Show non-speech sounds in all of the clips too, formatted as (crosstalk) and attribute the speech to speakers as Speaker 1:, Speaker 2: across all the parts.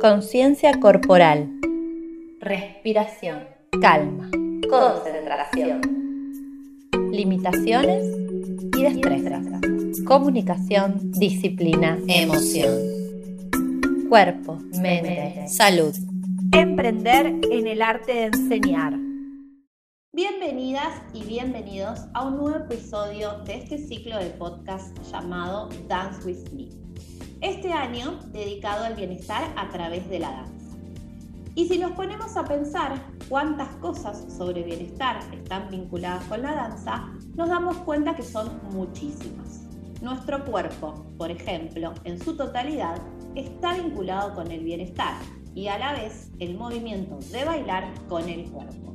Speaker 1: Conciencia corporal. Respiración. Calma. Concentración. Limitaciones y destrezas. Comunicación, disciplina, emoción. Cuerpo, mente, salud. Emprender en el arte de enseñar. Bienvenidas y bienvenidos a un nuevo episodio de este ciclo de podcast llamado Dance with Me. Este año dedicado al bienestar a través de la danza. Y si nos ponemos a pensar cuántas cosas sobre bienestar están vinculadas con la danza, nos damos cuenta que son muchísimas. Nuestro cuerpo, por ejemplo, en su totalidad, está vinculado con el bienestar y a la vez el movimiento de bailar con el cuerpo.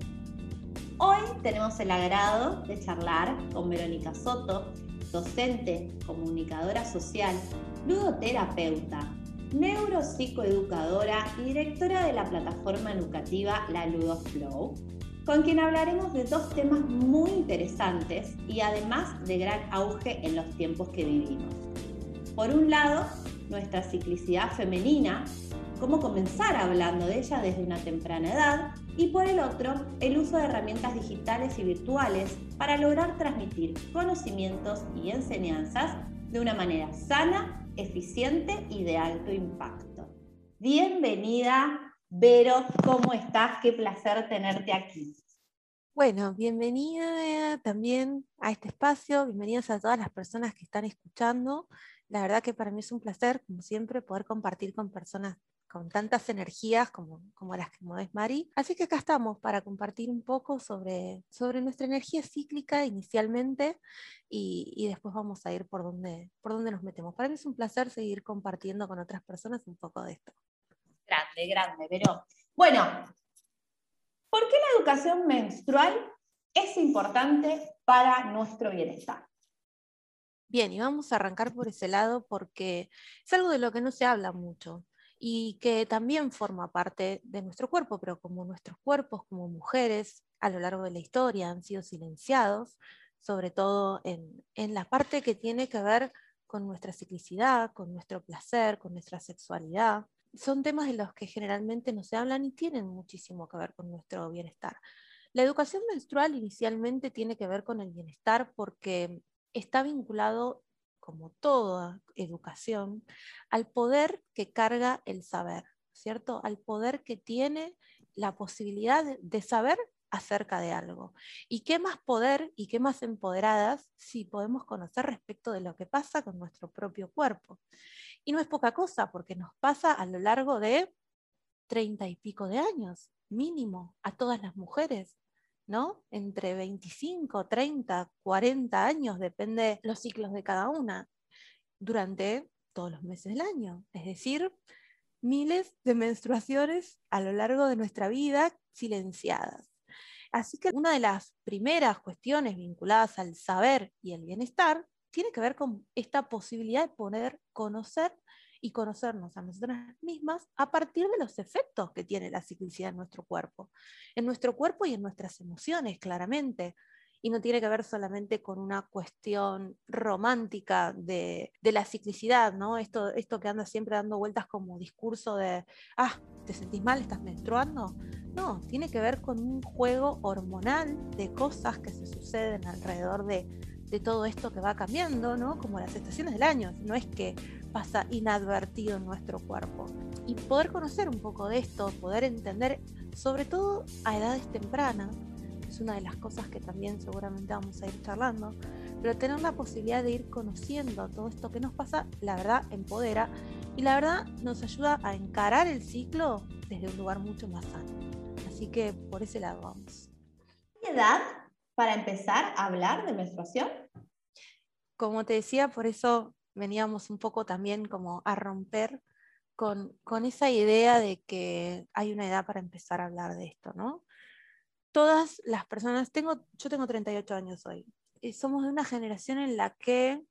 Speaker 1: Hoy tenemos el agrado de charlar con Verónica Soto, docente, comunicadora social, ludoterapeuta, neuropsicoeducadora y directora de la plataforma educativa La LudoFlow, con quien hablaremos de dos temas muy interesantes y además de gran auge en los tiempos que vivimos. Por un lado, nuestra ciclicidad femenina, cómo comenzar hablando de ella desde una temprana edad, y por el otro, el uso de herramientas digitales y virtuales para lograr transmitir conocimientos y enseñanzas de una manera sana, eficiente y de alto impacto. Bienvenida, Vero, ¿cómo estás? Qué placer tenerte aquí.
Speaker 2: Bueno, bienvenida también a este espacio, bienvenidas a todas las personas que están escuchando. La verdad que para mí es un placer, como siempre, poder compartir con personas con tantas energías como, como las que mueves Mari. Así que acá estamos para compartir un poco sobre, sobre nuestra energía cíclica inicialmente y, y, después vamos a ir por donde, por donde nos metemos. Para mí es un placer seguir compartiendo con otras personas un poco de esto.
Speaker 1: Grande, grande, pero bueno, ¿por qué la educación menstrual es importante para nuestro bienestar?
Speaker 2: Bien, y vamos a arrancar por ese lado porque es algo de lo que no se habla mucho y que también forma parte de nuestro cuerpo, pero como nuestros cuerpos como mujeres a lo largo de la historia han sido silenciados, sobre todo en, la parte que tiene que ver con nuestra ciclicidad, con nuestro placer, con nuestra sexualidad. Son temas de los que generalmente no se hablan y tienen muchísimo que ver con nuestro bienestar. La educación menstrual inicialmente tiene que ver con el bienestar porque está vinculado como toda educación, al poder que carga el saber, ¿cierto? Al poder que tiene la posibilidad de, saber acerca de algo. ¿Y qué más poder y qué más empoderadas si podemos conocer respecto de lo que pasa con nuestro propio cuerpo? Y no es poca cosa, porque nos pasa a lo largo de treinta y pico de años, mínimo, a todas las mujeres. ¿No? Entre 25, 30, 40 años, depende los ciclos de cada una, durante todos los meses del año. Es decir, miles de menstruaciones a lo largo de nuestra vida silenciadas. Así que una de las primeras cuestiones vinculadas al saber y el bienestar tiene que ver con esta posibilidad de poder conocer y conocernos a nosotras mismas a partir de los efectos que tiene la ciclicidad en nuestro cuerpo, en nuestro cuerpo y en nuestras emociones, claramente. Y no tiene que ver solamente con una cuestión romántica de, de la ciclicidad, ¿no? Esto, esto que anda siempre dando vueltas como discurso de, ah, ¿te sentís mal? ¿Estás menstruando? No, tiene que ver con un juego hormonal de cosas que se suceden alrededor de, de todo esto que va cambiando, ¿no? Como las estaciones del año. No es que pasa inadvertido en nuestro cuerpo. Y poder conocer un poco de esto, poder entender, sobre todo a edades tempranas, es una de las cosas que también seguramente vamos a ir charlando, pero tener la posibilidad de ir conociendo todo esto que nos pasa, la verdad empodera y la verdad nos ayuda a encarar el ciclo desde un lugar mucho más sano. Así que por ese lado vamos.
Speaker 1: ¿Qué edad para empezar a hablar de menstruación?
Speaker 2: Como te decía, por eso veníamos un poco también como a romper con, esa idea de que hay una edad para empezar a hablar de esto, ¿no? Todas las personas, tengo, yo tengo 38 años hoy, y somos de una generación en la que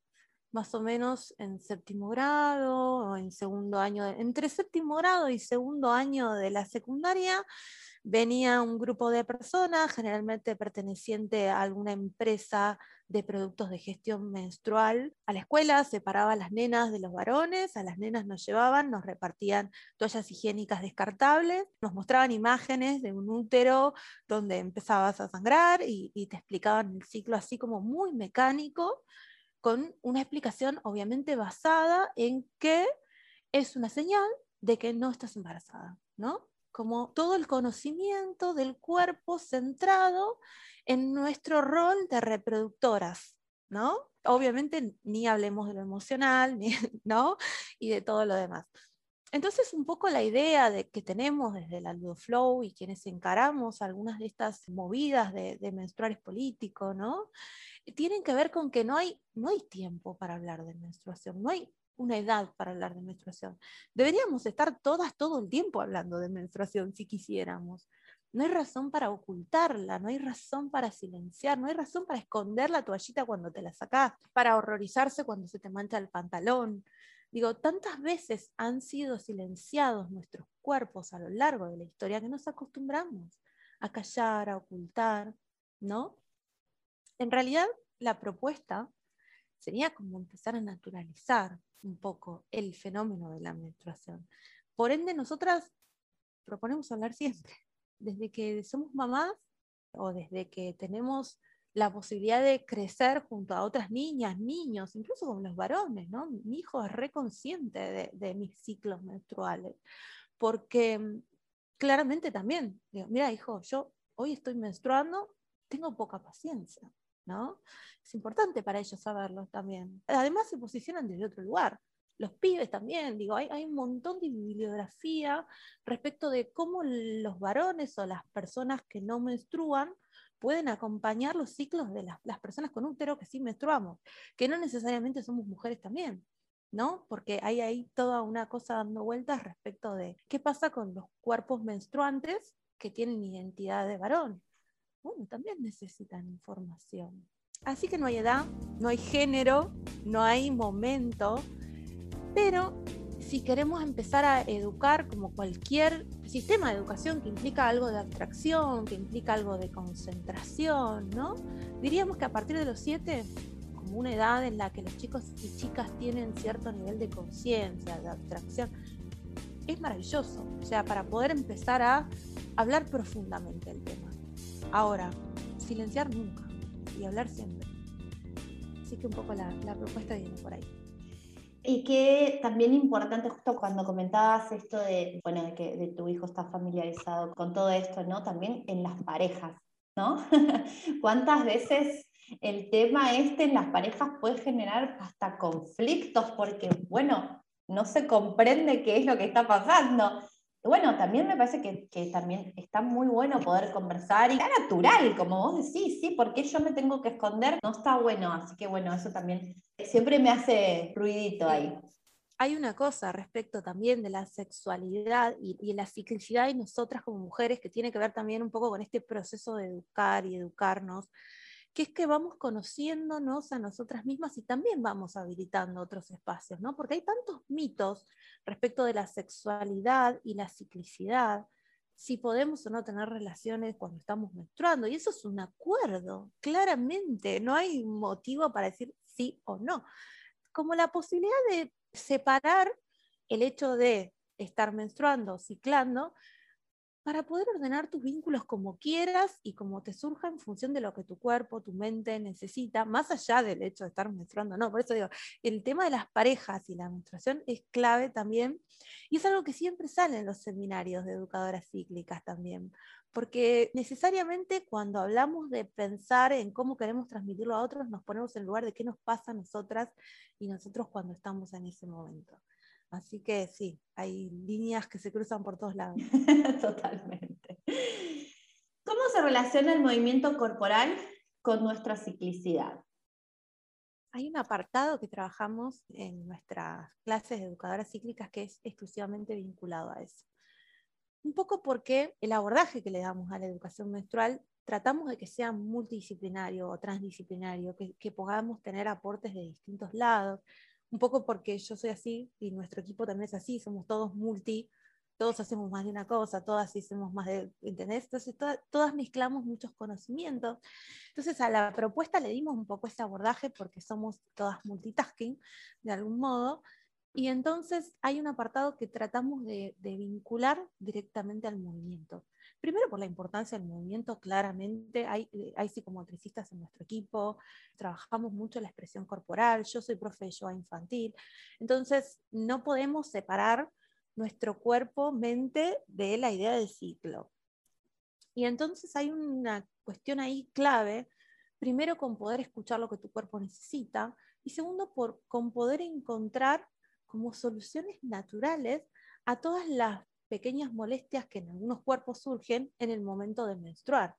Speaker 2: más o menos en séptimo grado o en segundo año, entre séptimo grado y segundo año de la secundaria, venía un grupo de personas, generalmente perteneciente a alguna empresa de productos de gestión menstrual a la escuela, separaba a las nenas de los varones, a las nenas nos llevaban, nos repartían toallas higiénicas descartables, nos mostraban imágenes de un útero donde empezabas a sangrar y, y te explicaban el ciclo así como muy mecánico, con una explicación obviamente basada en que es una señal de que no estás embarazada, ¿no? Como todo el conocimiento del cuerpo centrado en nuestro rol de reproductoras, ¿no? Obviamente ni hablemos de lo emocional, (laughs) ¿no? Y de todo lo demás. Entonces, un poco la idea de que tenemos desde el Flow y quienes encaramos algunas de estas movidas de, de menstruales políticos, ¿no? Tienen que ver con que no hay, no hay tiempo para hablar de menstruación, no hay una edad para hablar de menstruación. Deberíamos estar todas todo el tiempo hablando de menstruación si quisiéramos. No hay razón para ocultarla, no hay razón para silenciar, no hay razón para esconder la toallita cuando te la sacás, para horrorizarse cuando se te mancha el pantalón. Digo, tantas veces han sido silenciados nuestros cuerpos a lo largo de la historia que nos acostumbramos a callar, a ocultar, ¿no? En realidad, la propuesta sería como empezar a naturalizar un poco el fenómeno de la menstruación. Por ende, nosotras proponemos hablar siempre, desde que somos mamás o desde que tenemos la posibilidad de crecer junto a otras niñas, niños, incluso con los varones, ¿no? Mi hijo es reconsciente de, de mis ciclos menstruales, porque mm, claramente también, digo, mira hijo, yo hoy estoy menstruando, tengo poca paciencia, ¿no? Es importante para ellos saberlo también. Además se posicionan desde otro lugar. Los pibes también, digo, hay, hay un montón de bibliografía respecto de cómo los varones o las personas que no menstruan pueden acompañar los ciclos de las, personas con útero que sí menstruamos, que no necesariamente somos mujeres también. ¿no? Porque hay toda una cosa dando vueltas respecto de qué pasa con los cuerpos menstruantes que tienen identidad de varón bueno, también necesitan información. Así que no hay edad, no hay género, no hay momento, pero si queremos empezar a educar como cualquier sistema de educación que implica algo de abstracción, que implica algo de concentración, ¿no? Diríamos que a partir de los siete, como una edad en la que los chicos y chicas tienen cierto nivel de conciencia, de abstracción, es maravilloso, o sea, para poder empezar a hablar profundamente del tema. Ahora, silenciar nunca y hablar siempre. Así que un poco la, propuesta viene por ahí.
Speaker 1: Y que también importante justo cuando comentabas esto de, bueno, de que de tu hijo está familiarizado con todo esto, ¿no? También en las parejas, ¿no? (laughs) ¿Cuántas veces el tema este en las parejas puede generar hasta conflictos porque, bueno, no se comprende qué es lo que está pasando? Bueno, también me parece que, también está muy bueno poder conversar y está natural, como vos decís, sí, porque yo me tengo que esconder, no está bueno, así que bueno, eso también siempre me hace ruidito ahí.
Speaker 2: Hay una cosa respecto también de la sexualidad y, y la ciclicidad y nosotras como mujeres que tiene que ver también un poco con este proceso de educar y educarnos que es que vamos conociéndonos a nosotras mismas y también vamos habilitando otros espacios, ¿no? Porque hay tantos mitos respecto de la sexualidad y la ciclicidad, si podemos o no tener relaciones cuando estamos menstruando, y eso es un acuerdo, claramente, no hay motivo para decir sí o no. Como la posibilidad de separar el hecho de estar menstruando, ciclando, para poder ordenar tus vínculos como quieras y como te surja en función de lo que tu cuerpo, tu mente necesita, más allá del hecho de estar menstruando, no, por eso digo, el tema de las parejas y la menstruación es clave también, y es algo que siempre sale en los seminarios de educadoras cíclicas también, porque necesariamente cuando hablamos de pensar en cómo queremos transmitirlo a otros, nos ponemos en lugar de qué nos pasa a nosotras y nosotros cuando estamos en ese momento. Así que sí, hay líneas que se cruzan por todos lados. (laughs)
Speaker 1: Totalmente. ¿Cómo se relaciona el movimiento corporal con nuestra ciclicidad?
Speaker 2: Hay un apartado que trabajamos en nuestras clases de educadoras cíclicas que es exclusivamente vinculado a eso. Un poco porque el abordaje que le damos a la educación menstrual tratamos de que sea multidisciplinario o transdisciplinario, que, que podamos tener aportes de distintos lados, un poco porque yo soy así y nuestro equipo también es así, somos todos multi, todos hacemos más de una cosa, todas hacemos más de, ¿entendés? Entonces todas mezclamos muchos conocimientos. Entonces a la propuesta le dimos un poco este abordaje porque somos todas multitasking de algún modo. Y entonces hay un apartado que tratamos de, de vincular directamente al movimiento. Primero por la importancia del movimiento, claramente hay, eh, hay psicomotricistas en nuestro equipo, trabajamos mucho la expresión corporal, yo soy profe de yoga infantil, entonces no podemos separar nuestro cuerpo, mente de la idea del ciclo. Y entonces hay una cuestión ahí clave, primero con poder escuchar lo que tu cuerpo necesita y segundo por, con poder encontrar como soluciones naturales a todas las pequeñas molestias que en algunos cuerpos surgen en el momento de menstruar.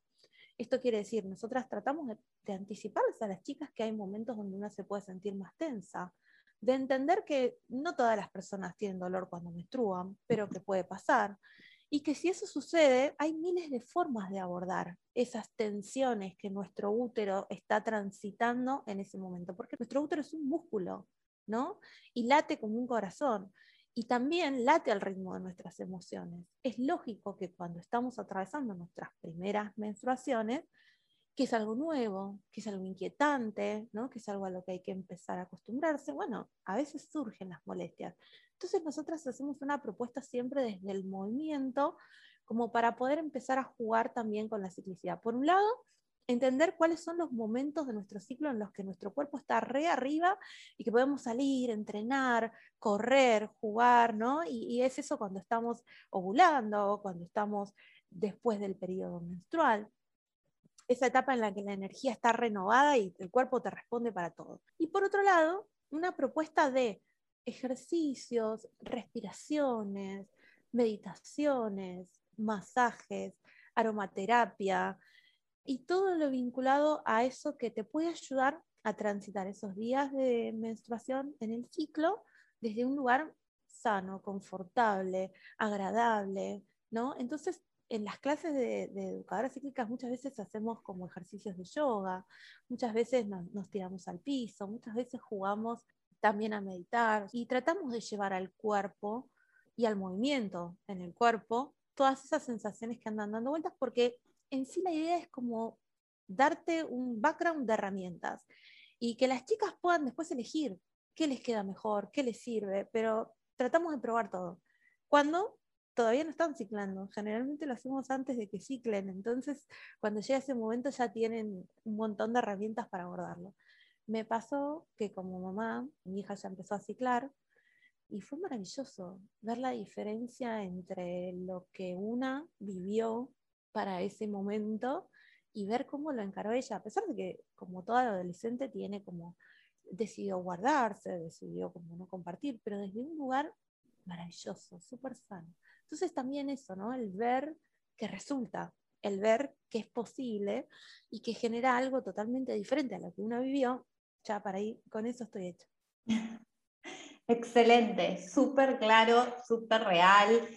Speaker 2: Esto quiere decir, nosotras tratamos de, anticiparles a las chicas que hay momentos donde una se puede sentir más tensa, de entender que no todas las personas tienen dolor cuando menstruan, pero que puede pasar, y que si eso sucede, hay miles de formas de abordar esas tensiones que nuestro útero está transitando en ese momento, porque nuestro útero es un músculo, ¿no? Y late como un corazón y también late al ritmo de nuestras emociones. Es lógico que cuando estamos atravesando nuestras primeras menstruaciones, que es algo nuevo, que es algo inquietante, ¿no? que es algo a lo que hay que empezar a acostumbrarse, bueno, a veces surgen las molestias. Entonces nosotras hacemos una propuesta siempre desde el movimiento, como para poder empezar a jugar también con la ciclicidad. Por un lado, entender cuáles son los momentos de nuestro ciclo en los que nuestro cuerpo está re arriba y que podemos salir, entrenar, correr, jugar, ¿no? Y, es eso cuando estamos ovulando, cuando estamos después del periodo menstrual. Esa etapa en la que la energía está renovada y el cuerpo te responde para todo. Y por otro lado, una propuesta de ejercicios, respiraciones, meditaciones, masajes, aromaterapia, y todo lo vinculado a eso que te puede ayudar a transitar esos días de menstruación en el ciclo desde un lugar sano, confortable, agradable, ¿no? Entonces, en las clases de, educadoras cíclicas muchas veces hacemos como ejercicios de yoga, muchas veces nos tiramos al piso, muchas veces jugamos también a meditar y tratamos de llevar al cuerpo y al movimiento en el cuerpo todas esas sensaciones que andan dando vueltas porque en sí la idea es como darte un background de herramientas y que las chicas puedan después elegir qué les queda mejor, qué les sirve, pero tratamos de probar todo. Cuando todavía no están ciclando, generalmente lo hacemos antes de que ciclen, entonces cuando llega ese momento ya tienen un montón de herramientas para abordarlo. Me pasó que como mamá, mi hija ya empezó a ciclar y fue maravilloso ver la diferencia entre lo que una vivió para ese momento y ver cómo lo encaró ella, a pesar de que como toda adolescente tiene como, decidió guardarse, decidió como no compartir, pero desde un lugar maravilloso, súper sano. Entonces también eso, ¿no? El ver que resulta, el ver que es posible y que genera algo totalmente diferente a lo que uno vivió, ya para ahí, con eso estoy hecha. (laughs)
Speaker 1: Excelente, súper claro, súper real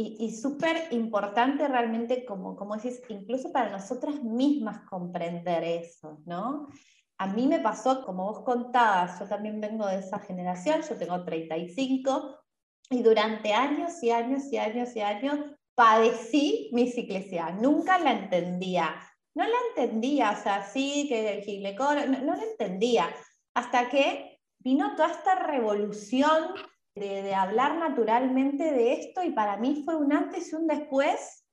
Speaker 1: y, súper importante realmente, como, como decís, incluso para nosotras mismas comprender eso, ¿no? A mí me pasó, como vos contabas, yo también vengo de esa generación, yo tengo 35, y durante años y años y años y años padecí mi ciclicidad, nunca la entendía. No la entendía, o sea, sí que el gilecor, no, no la entendía, hasta que vino toda esta revolución de, hablar naturalmente de esto y para mí fue un antes y un después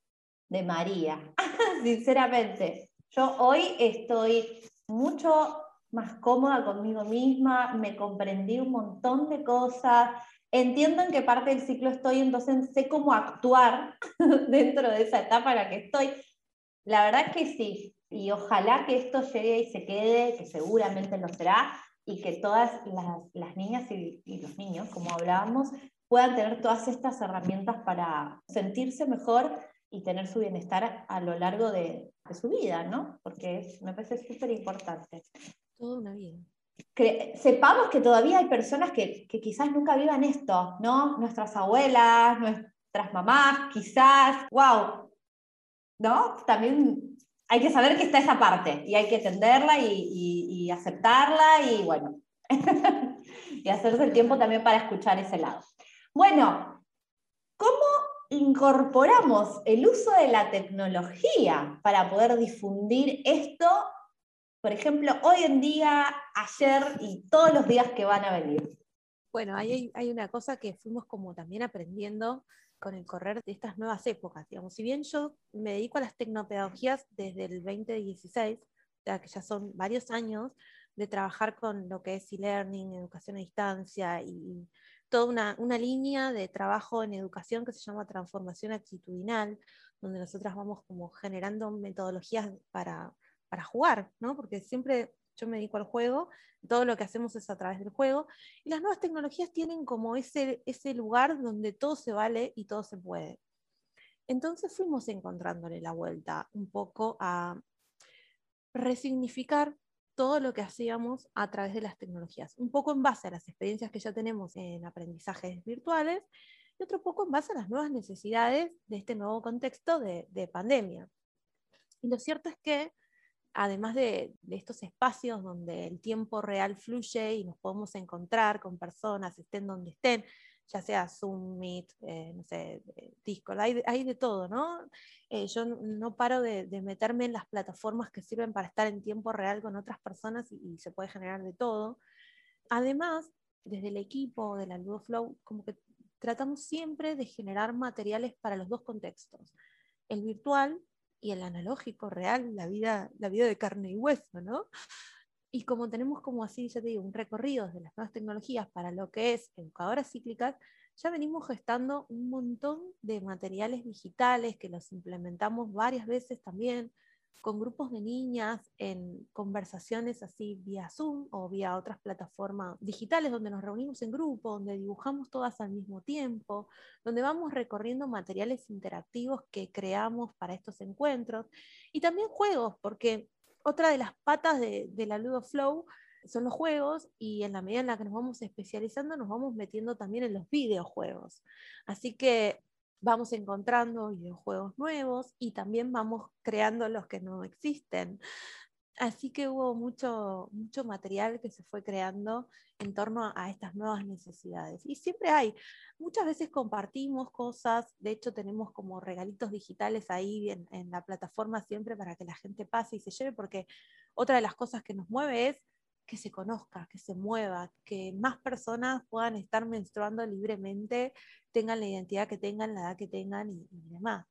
Speaker 1: de María, (laughs) sinceramente. Yo hoy estoy mucho más cómoda conmigo misma, me comprendí un montón de cosas, entiendo en qué parte del ciclo estoy, entonces sé cómo actuar (laughs) dentro de esa etapa en la que estoy. La verdad que sí, y ojalá que esto llegue y se quede, que seguramente lo será, y que todas las, niñas y, los niños, como hablábamos, puedan tener todas estas herramientas para sentirse mejor y tener su bienestar a, lo largo de, su vida, ¿no? Porque me parece súper importante.
Speaker 2: Toda una vida.
Speaker 1: sepamos que todavía hay personas que, que, quizás nunca vivan esto, ¿no? Nuestras abuelas, nuestras mamás, quizás, wow, ¿no? También hay que saber que está esa parte y hay que entenderla y, aceptarla y bueno, (laughs) y hacerse el tiempo también para escuchar ese lado. Bueno, ¿cómo incorporamos el uso de la tecnología para poder difundir esto, por ejemplo, hoy en día, ayer y todos los días que van a venir?
Speaker 2: Bueno, hay, hay una cosa que fuimos como también aprendiendo con el correr de estas nuevas épocas. Digamos. Si bien yo me dedico a las tecnopedagogías desde el 2016, o sea que ya son varios años de trabajar con lo que es e-learning, educación a distancia y toda una, una, línea de trabajo en educación que se llama transformación actitudinal, donde nosotras vamos como generando metodologías para, para jugar, ¿no? porque siempre yo me dedico al juego, todo lo que hacemos es a través del juego, y las nuevas tecnologías tienen como ese, ese lugar donde todo se vale y todo se puede. Entonces fuimos encontrándole la vuelta un poco a resignificar todo lo que hacíamos a través de las tecnologías, un poco en base a las experiencias que ya tenemos en aprendizajes virtuales y otro poco en base a las nuevas necesidades de este nuevo contexto de, de pandemia. Y lo cierto es que además de, estos espacios donde el tiempo real fluye y nos podemos encontrar con personas, estén donde estén, ya sea Zoom, Meet, eh, no sé, Discord, hay, de todo, ¿no? Eh, yo no paro de, meterme en las plataformas que sirven para estar en tiempo real con otras personas y, se puede generar de todo. Además, desde el equipo de la Ludoflow, como que tratamos siempre de generar materiales para los dos contextos, el virtual y el analógico real, la vida, la vida de carne y hueso, ¿no? Y como tenemos como así, ya te digo, un recorrido de las nuevas tecnologías para lo que es educadoras cíclicas, ya venimos gestando un montón de materiales digitales que los implementamos varias veces también con grupos de niñas en conversaciones así vía Zoom o vía otras plataformas digitales donde nos reunimos en grupo, donde dibujamos todas al mismo tiempo, donde vamos recorriendo materiales interactivos que creamos para estos encuentros y también juegos, porque otra de las patas de, la Ludo Flow son los juegos y en la medida en la que nos vamos especializando nos vamos metiendo también en los videojuegos. Así que vamos encontrando videojuegos nuevos y también vamos creando los que no existen. Así que hubo mucho, mucho material que se fue creando en torno a estas nuevas necesidades. Y siempre hay, muchas veces compartimos cosas, de hecho tenemos como regalitos digitales ahí en, en la plataforma siempre para que la gente pase y se lleve, porque otra de las cosas que nos mueve es que se conozca, que se mueva, que más personas puedan estar menstruando libremente, tengan la identidad que tengan, la edad que tengan y, demás.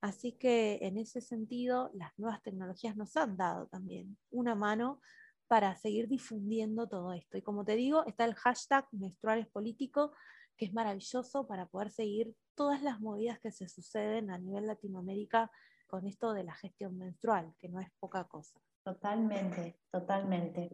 Speaker 2: Así que en ese sentido, las nuevas tecnologías nos han dado también una mano para seguir difundiendo todo esto. Y como te digo, está el hashtag menstruales político, que es maravilloso para poder seguir todas las movidas que se suceden a nivel Latinoamérica con esto de la gestión menstrual, que no es poca cosa.
Speaker 1: Totalmente, totalmente.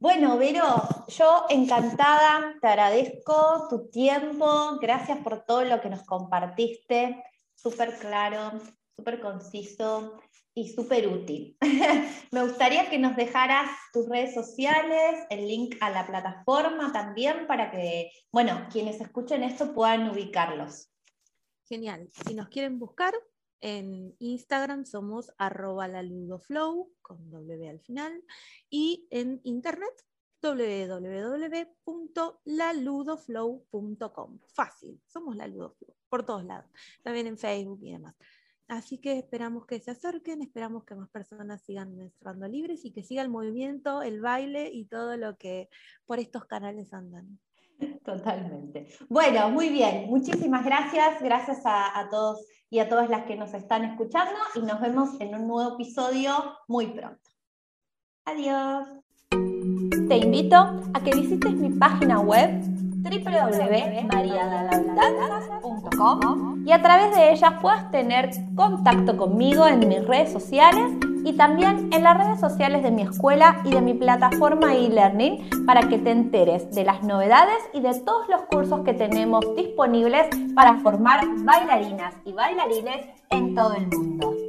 Speaker 1: Bueno, Vero, yo encantada, te agradezco tu tiempo, gracias por todo lo que nos compartiste, súper claro, súper conciso y súper útil. (laughs) Me gustaría que nos dejaras tus redes sociales, el link a la plataforma también para que, bueno, quienes escuchen esto puedan ubicarlos.
Speaker 2: Genial. Si nos quieren buscar, en Instagram somos arroba laludoflow con W al final y en internet www.laludoflow.com. Fácil, somos la Ludoflow, por todos lados, también en Facebook y demás. Así que esperamos que se acerquen, esperamos que más personas sigan menstruando libres y que siga el movimiento, el baile y todo lo que por estos canales andan. (laughs)
Speaker 1: Totalmente. Bueno, muy bien. Muchísimas gracias. Gracias a, todos y a todas las que nos están escuchando y nos vemos en un nuevo episodio muy pronto. Adiós. Te invito a que visites mi página web www.mariadalandanza.com y a través de ella puedas tener contacto conmigo en mis redes sociales y también en las redes sociales de mi escuela y de mi plataforma e-learning para que te enteres de las novedades y de todos los cursos que tenemos disponibles para formar bailarinas y bailarines en todo el mundo.